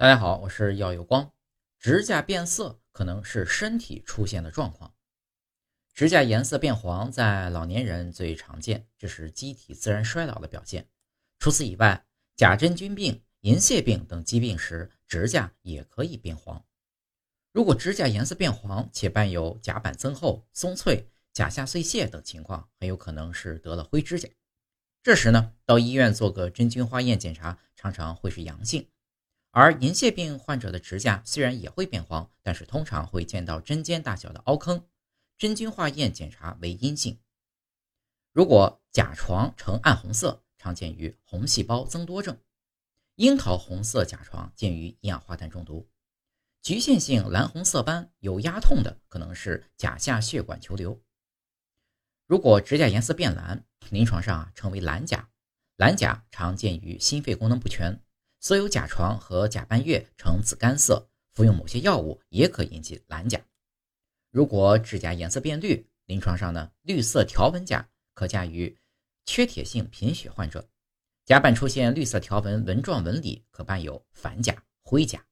大家好，我是耀有光。指甲变色可能是身体出现的状况。指甲颜色变黄在老年人最常见，这是机体自然衰老的表现。除此以外，甲真菌病、银屑病等疾病时，指甲也可以变黄。如果指甲颜色变黄且伴有甲板增厚、松脆、甲下碎屑等情况，很有可能是得了灰指甲。这时呢，到医院做个真菌化验检查，常常会是阳性。而银屑病患者的指甲虽然也会变黄，但是通常会见到针尖大小的凹坑，真菌化验检查为阴性。如果甲床呈暗红色，常见于红细胞增多症；樱桃红色甲床见于一氧化碳中毒；局限性蓝红色斑有压痛的，可能是甲下血管球瘤。如果指甲颜色变蓝，临床上啊称为蓝甲，蓝甲常见于心肺功能不全。所有甲床和甲半月呈紫干色，服用某些药物也可引起蓝甲。如果指甲颜色变绿，临床上呢，绿色条纹甲可嫁于缺铁性贫血患者，甲板出现绿色条纹纹状纹理，可伴有反甲、灰甲。